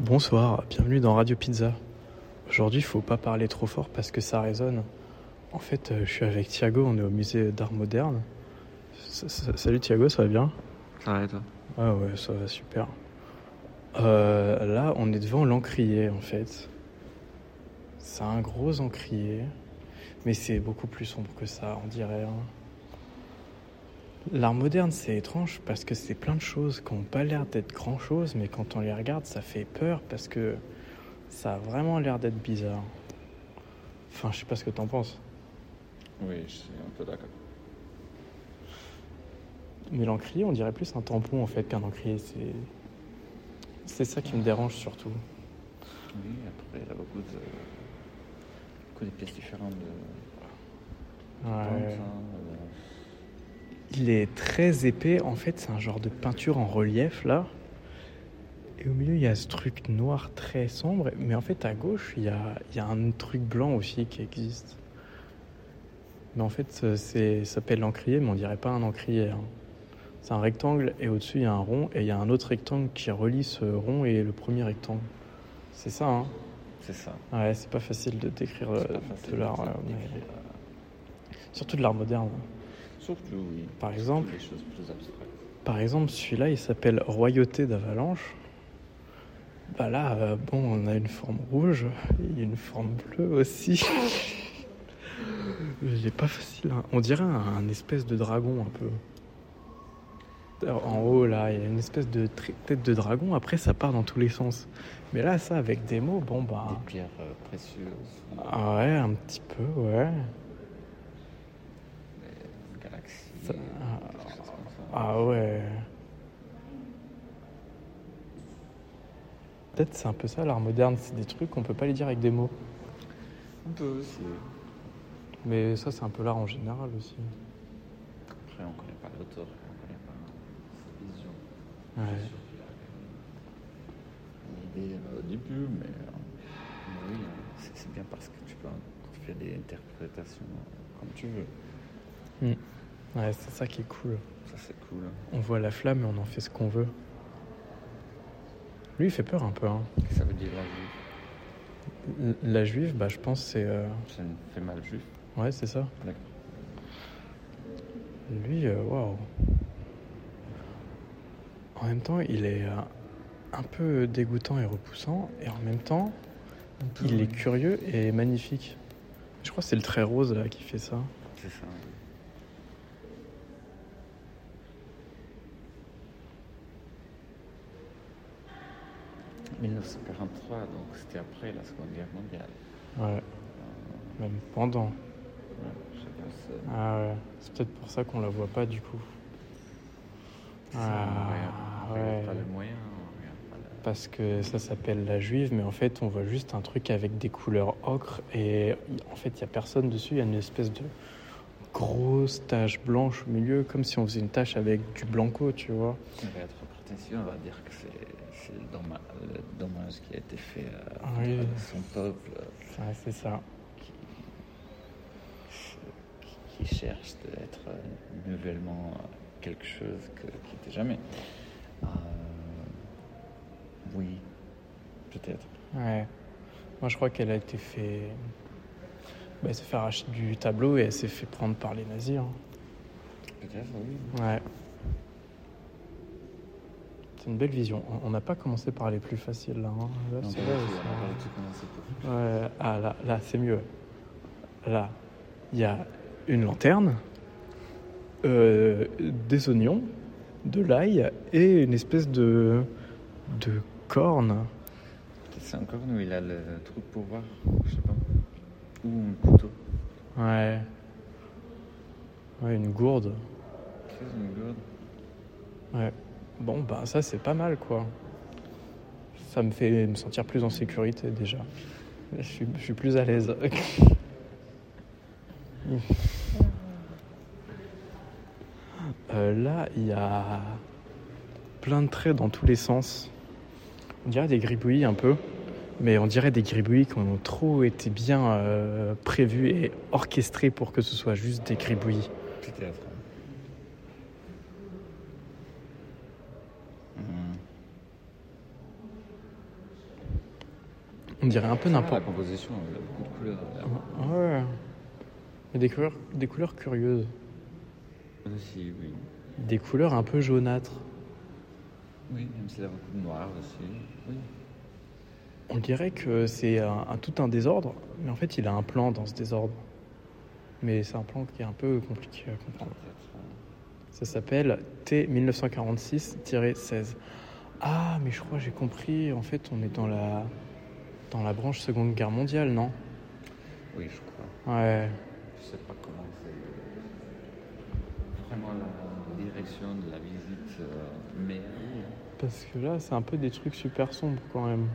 Bonsoir, bienvenue dans Radio Pizza. Aujourd'hui, il faut pas parler trop fort parce que ça résonne. En fait, euh, je suis avec Thiago, on est au musée d'art moderne. S- s- Salut Thiago, ça va bien? Ça va et toi? Ah ouais, ça va super. Euh, là, on est devant l'encrier en fait. C'est un gros encrier, mais c'est beaucoup plus sombre que ça, on dirait. hein. L'art moderne, c'est étrange parce que c'est plein de choses qui n'ont pas l'air d'être grand chose, mais quand on les regarde, ça fait peur parce que ça a vraiment l'air d'être bizarre. Enfin, je sais pas ce que t'en penses. Oui, je suis un peu d'accord. Mais l'encrier, on dirait plus un tampon en fait qu'un encrier. C'est c'est ça qui me dérange surtout. Oui, après, il y a beaucoup de, beaucoup de pièces différentes de Ouais. hein, euh, Il est très épais. En fait, c'est un genre de peinture en relief là. Et au milieu, il y a ce truc noir très sombre. Mais en fait, à gauche, il y a, il y a un truc blanc aussi qui existe. Mais en fait, ça- c'est s'appelle l'encrier, mais on dirait pas un encrier. hein. C'est un rectangle et au-dessus, il y a un rond. Et il y a un autre rectangle qui relie ce rond et le premier rectangle. C'est ça, hein c'est ça. Ouais, c'est pas facile de décrire euh, de l'art. euh, Surtout de l'art moderne. Par exemple, Des choses plus abstraites. Par exemple, celui-là, il s'appelle Royauté d'Avalanche. Bah là, euh, bon, on a une forme rouge, il y a une forme bleue aussi. Il est pas facile. hein. On dirait un, un espèce de dragon un peu. Alors, En haut, là, il y a une espèce de tête de dragon. Après, ça part dans tous les sens. Mais là, ça, avec des mots, bon, bah. Des pierres euh, précieuses, Ah ouais, un petit peu, ouais. Ça- ça. Ah ouais. Peut-être c'est un peu ça l'art moderne, c'est des trucs qu'on peut pas les dire avec des mots. Un peu aussi. Mais ça c'est un peu l'art en général aussi. Après, on connaît pas l'auteur, on connaît pas sa vision. Ouais. L'idée euh, au début, mais, euh, mais oui, euh, c'est bien parce que tu peux faire des interprétations euh, comme tu veux. Ouais, c'est ça qui est cool. Ça, c'est cool. On voit la flamme et on en fait ce qu'on veut. Lui il fait peur un peu. Hein. Qu'est-ce que ça veut dire la juive? La juive, bah je pense c'est... euh, Ça me fait mal juif. Ouais c'est ça. D'accord. Lui, euh, waouh. En même temps, il est euh, un peu dégoûtant et repoussant, et en même temps, il est curieux et magnifique. Je crois que c'est le trait rose là qui fait ça. C'est ça. 1943, donc c'était après la Seconde Guerre mondiale. Ouais, même pendant. Ouais, chacun se- Ah ouais, c'est peut-être pour ça qu'on la voit pas du coup. Ah, on regarde- on regarde ouais. pas le moyen, pas Parce que ça s'appelle la juive, mais en fait, on voit juste un truc avec des couleurs ocre, et en fait, il n'y a personne dessus, il y a une espèce de grosse tache blanche au milieu, comme si on faisait une tache avec du blanco, tu vois. On va être prétentieux, on va dire que c'est le, dommage, le dommage qui a été fait à Oui. son peuple euh, Ouais, c'est ça. qui, qui, qui cherche d'être euh, nouvellement euh, quelque chose que- qui n'était jamais. Euh, oui, peut-être. Ouais. Moi, je crois qu'elle a été fait. Bah, elle s'est fait arracher du tableau et elle s'est fait prendre par les nazis. hein. Peut-être, oui. Ouais. C'est une belle vision. On- n'a pas commencé par les plus faciles là. hein. Là, c'est Ouais, ah là, là c'est mieux. Là, il y a une lanterne, euh, des oignons, de l'ail et une espèce de, de corne. C'est encore nous, il a le truc pour voir, je sais pas. Ou un couteau. Ouais. Ouais, une gourde. C'est une gourde? Ouais. Bon, bah ça c'est pas mal quoi. Ça me fait me sentir plus en sécurité déjà. Je suis, je suis plus à l'aise. Euh, là, il y a plein de traits dans tous les sens. On dirait des gribouillis un peu, mais on dirait des gribouillis qui ont trop été bien euh, prévus et orchestrés pour que ce soit juste des gribouillis. Peut-être. Hmm. On dirait un peu n'importe La composition, il y a beaucoup de couleurs. là. Ouais. Il y a des couleurs, des couleurs curieuses. Aussi, oui. Des couleurs un peu jaunâtres. Oui, même s'il y a beaucoup de noir aussi. Oui. On dirait que c'est un, un- tout un désordre, mais en fait, il a un plan dans ce désordre. Mais c'est un plan qui est un peu compliqué à comprendre. Euh, Ça s'appelle T1946-16. Ah, mais je crois que j'ai compris. En fait, on est dans la, dans la branche Seconde Guerre mondiale, non? Oui, je crois. Ouais. Je sais pas comment c'est. Vraiment la direction de la visite, euh, mais. Parce que là, c'est un peu des trucs super sombres quand même.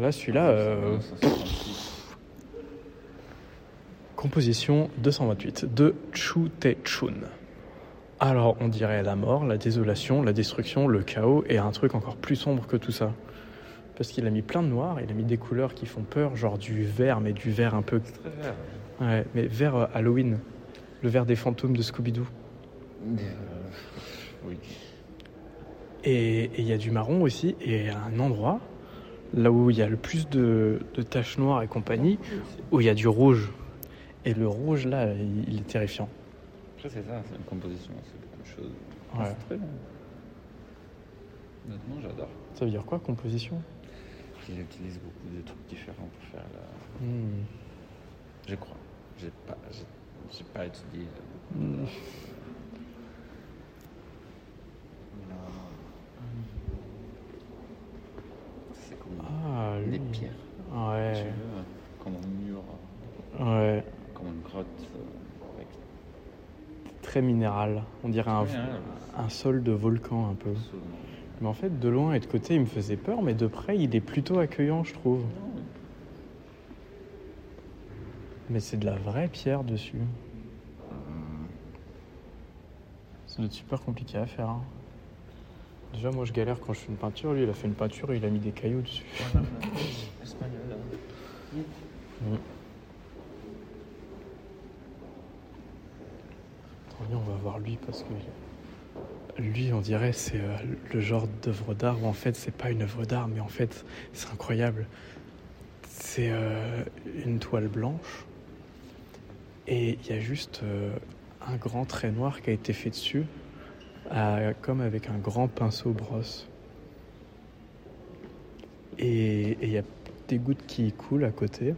Là, celui-là, euh, 1966. composition 228 de Chu Te-chun. Alors, on dirait la mort, la désolation, la destruction, le chaos et un truc encore plus sombre que tout ça. Parce qu'il a mis plein de noir, il a mis des couleurs qui font peur, genre du vert, mais du vert un peu. C'est très vert. Ouais, mais vert euh, Halloween. Le vert des fantômes de Scooby-Doo. Euh, oui. Et il y a du marron aussi, et un endroit, là où il y a le plus de, de taches noires et compagnie, où il y a du rouge. Et le rouge, là, il, il est terrifiant. Après, c'est ça, c'est une composition, c'est beaucoup de choses. Ouais. C'est très. Honnêtement, j'adore. Ça veut dire quoi, composition? Il utilise beaucoup de trucs différents pour faire la. Hmm. Je crois. J'ai pas, j'ai, j'ai pas étudié Hmm. C'est comme Ah. Tu Ouais. veux, comme un mur, Ouais. comme une grotte. euh, avec Très minéral. On dirait un, sol de volcan un peu. absolument. Mais en fait, de loin et de côté, il me faisait peur, mais de près, il est plutôt accueillant, je trouve. Non, oui. Mais c'est de la vraie pierre dessus. Ça doit être super compliqué à faire. hein. Déjà, moi, je galère quand je fais une peinture. Lui, il a fait une peinture et il a mis des cailloux dessus. Espagnol. Mm. Attends, viens, on va voir lui parce que lui, on dirait, c'est euh, le genre d'œuvre d'art où en fait, c'est pas une œuvre d'art, mais en fait, c'est incroyable. C'est euh, une toile blanche et il y a juste euh, un grand trait noir qui a été fait dessus, à- comme avec un grand pinceau brosse. Et il y a des gouttes qui coulent à côté.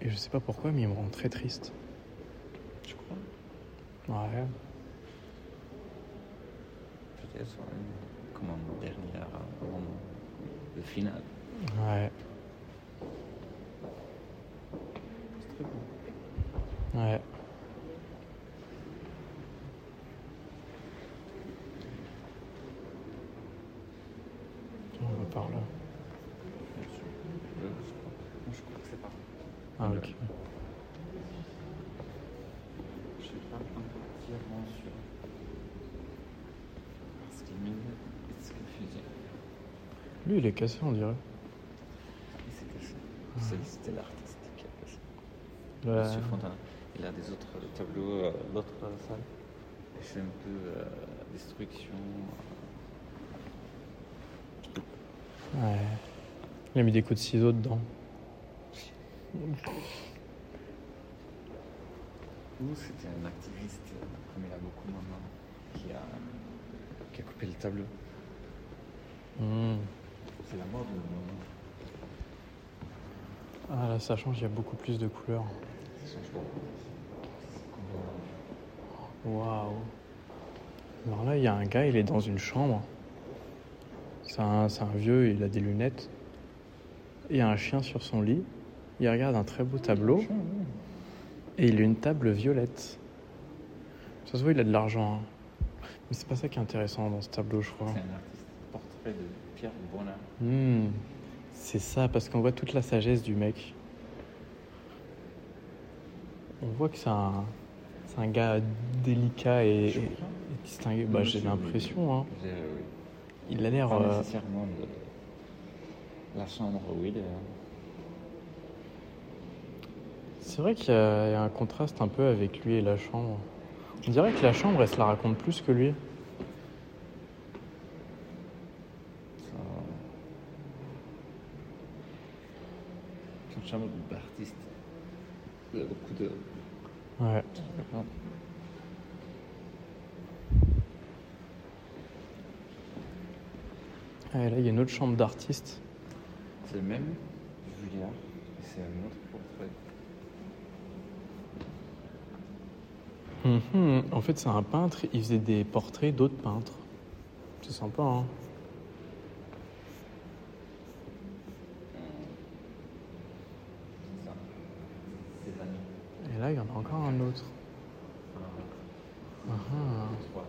Et je sais pas pourquoi, mais il me rend très triste. Je crois. Ouais. Peut-être comme un dernier euh, moment. Le final. Ouais. C'est très beau. Ouais. On va par là. Je, crois. Que c'est pas. Ah, Le- ok. Je suis pas entièrement sûr. Parce qu'il mine est confusé. Lui, il est cassé, on dirait. Il s'est cassé. C'est- C'était l'artiste qui a cassé. Ouais. Monsieur Fontana. Il a des autres tableaux, euh, l'autre salle. Et c'est un peu euh, destruction. Ouais. Il a mis des coups de ciseaux dedans. Ou c'était un activiste, euh, comme il y a beaucoup maintenant, qui a, qui a coupé le tableau. Hmm. C'est la mode le moment. Ah là, ça change, il y a beaucoup plus de couleurs. Ça change beaucoup. Waouh. Alors là, il y a un gars, il est dans une chambre. C'est un, un vieux, il a des lunettes. Il y a un chien sur son lit. Il regarde un très beau tableau. Et il a une table violette. Ça se voit, il a de l'argent. hein. Mais c'est pas ça qui est intéressant dans ce tableau, je crois. C'est un artiste portrait de Pierre. Hmm, C'est ça, parce qu'on voit toute la sagesse du mec. On voit que c'est un, c'est un gars délicat et, et- et distingué. Bah, j'ai l'impression. Hein. Oui. Il a l'air. Pas euh, nécessairement de la chambre hein. C'est vrai qu'il y, y a un contraste un peu avec lui et la chambre. On dirait que la chambre, elle se la raconte plus que lui. Ça, une chambre d'artiste. Il y a beaucoup de. Ouais. Ah, et là, il y a une autre chambre d'artiste. C'est le même Julien. Et c'est un autre portrait. Mhm. En fait, c'est un peintre. Il faisait des portraits d'autres peintres. C'est sympa, hein C'est ça. C'est Vanille. Et là, il y en a encore un autre. Ah, Trois.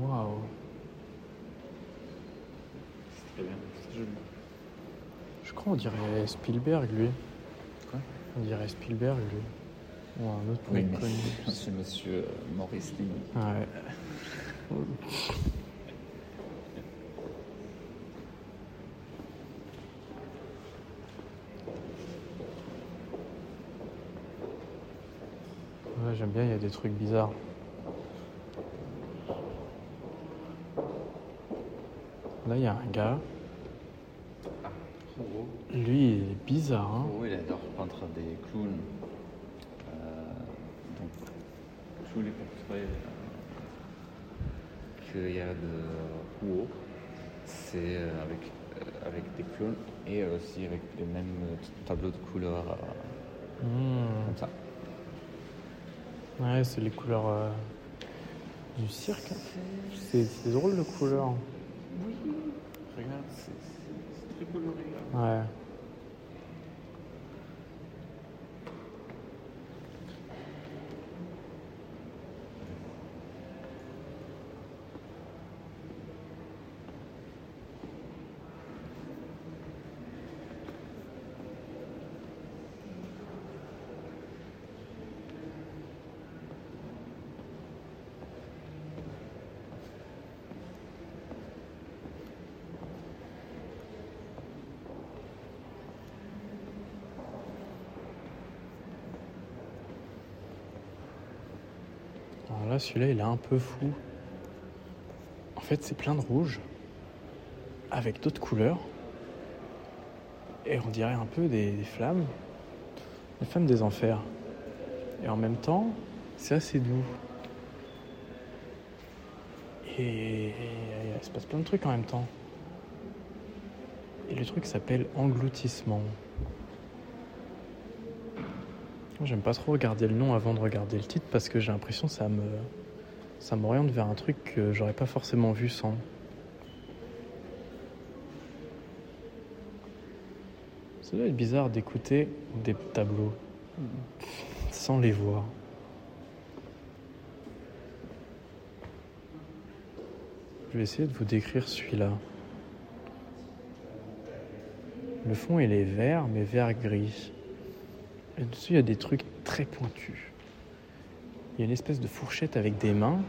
Waouh. C'est très bien. C'est joli. Je crois on dirait Spielberg, lui. Quoi? On dirait Spielberg, lui. Ou un autre Oui, mec connu. c'est monsieur euh, Maurice Lee. Ouais. Ouais, j'aime bien, il y a des trucs bizarres. Là, il y a un gars. Lui, il est bizarre, hein. Il adore peindre des clowns. Euh, donc, tous les portraits euh, qu'il y a de Rouault, c'est euh, avec, euh, avec des clowns et aussi avec les mêmes tableaux de couleurs Hmm. comme ça. Ouais, c'est les couleurs euh, du cirque. C'est c'est drôle de couleurs. Oui, regarde, c'est très coloré. Ouais. Celui-là, il est un peu fou. En fait, c'est plein de rouge avec d'autres couleurs. Et on dirait un peu des, des flammes. Les flammes des enfers. Et en même temps, c'est assez doux. Et il se passe plein de trucs en même temps. Et le truc s'appelle engloutissement. J'aime pas trop regarder le nom avant de regarder le titre parce que j'ai l'impression que ça ça m'oriente vers un truc que j'aurais pas forcément vu sans. Ça doit être bizarre d'écouter des tableaux sans les voir. Je vais essayer de vous décrire celui-là. Le fond, il est vert, mais vert gris. Et dessus, il y a des trucs très pointus? Il y a une espèce de fourchette avec des mains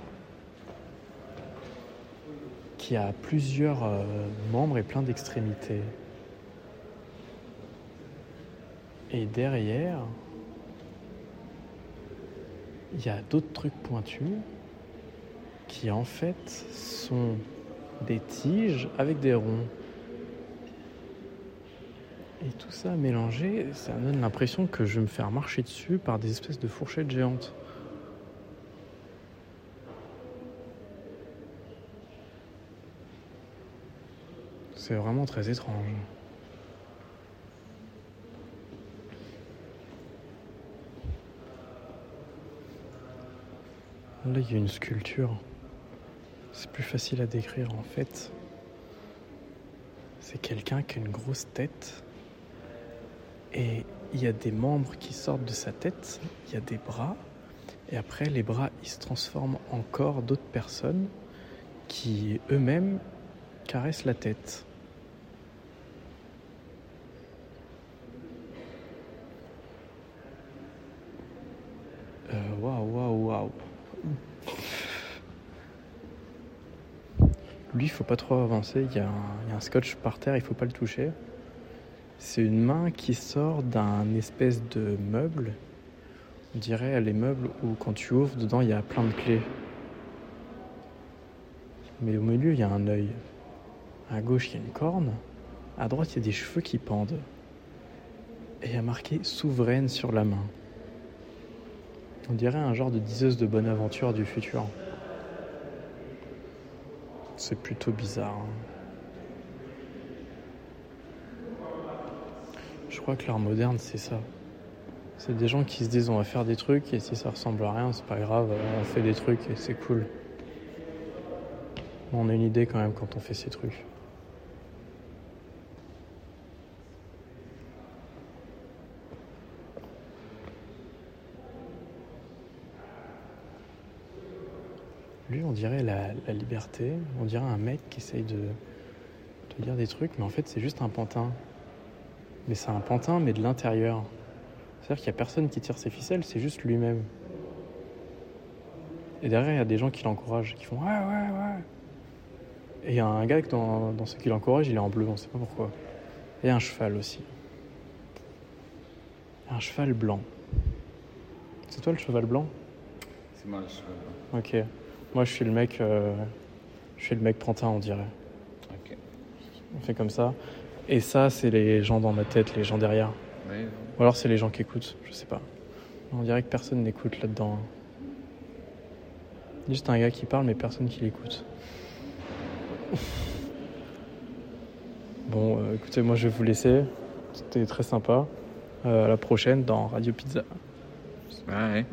qui a plusieurs euh, membres et plein d'extrémités. Et derrière, il y a d'autres trucs pointus qui en fait sont des tiges avec des ronds. Et tout ça mélangé, ça donne l'impression que je vais me faire marcher dessus par des espèces de fourchettes géantes. C'est vraiment très étrange. Là, il y a une sculpture. C'est plus facile à décrire en fait. C'est quelqu'un qui a une grosse tête et il y a des membres qui sortent de sa tête, il y a des bras, et après les bras ils se transforment en corps d'autres personnes qui eux-mêmes caressent la tête. Euh, Waouh, waouh, waouh. Lui, il faut pas trop avancer. Il y, a un, y a un scotch par terre, il faut pas le toucher. C'est une main qui sort d'un espèce de meuble. On dirait les meubles où quand tu ouvres, dedans il y a plein de clés. Mais au milieu, il y a un œil. À gauche, il y a une corne. À droite, il y a des cheveux qui pendent. et il y a marqué souveraine sur la main. On dirait un genre de diseuse de bonne aventure du futur. C'est plutôt bizarre. hein. Je crois que l'art moderne, c'est ça. C'est des gens qui se disent on va faire des trucs et si ça ressemble à rien, c'est pas grave, on fait des trucs et c'est cool. On a une idée quand même quand on fait ces trucs. Lui, on dirait la, liberté, on dirait un mec qui essaye de, de dire des trucs, mais en fait, c'est juste un pantin. Mais c'est un pantin, mais de l'intérieur. C'est-à-dire qu'il n'y a personne qui tire ses ficelles, c'est juste lui-même. Et derrière, il y a des gens qui l'encouragent, qui font Ouais, ouais, ouais. Et il y a un gars que dans, dans ceux qui l'encouragent, il est en bleu, on sait pas pourquoi. Et un cheval aussi. Un cheval blanc. C'est toi le cheval blanc? C'est moi le cheval. Ok. Moi, je suis le mec. euh, je suis le mec pantin, on dirait. Ok. On fait comme ça. Et ça, c'est les gens dans ma tête, les gens derrière. Ou alors c'est les gens qui écoutent, je sais pas. On dirait que personne n'écoute là-dedans. Juste un gars qui parle, mais personne qui l'écoute. bon, euh, écoutez, moi je vais vous laisser. C'était très sympa. Euh, à la prochaine dans Radio Pizza. ouais.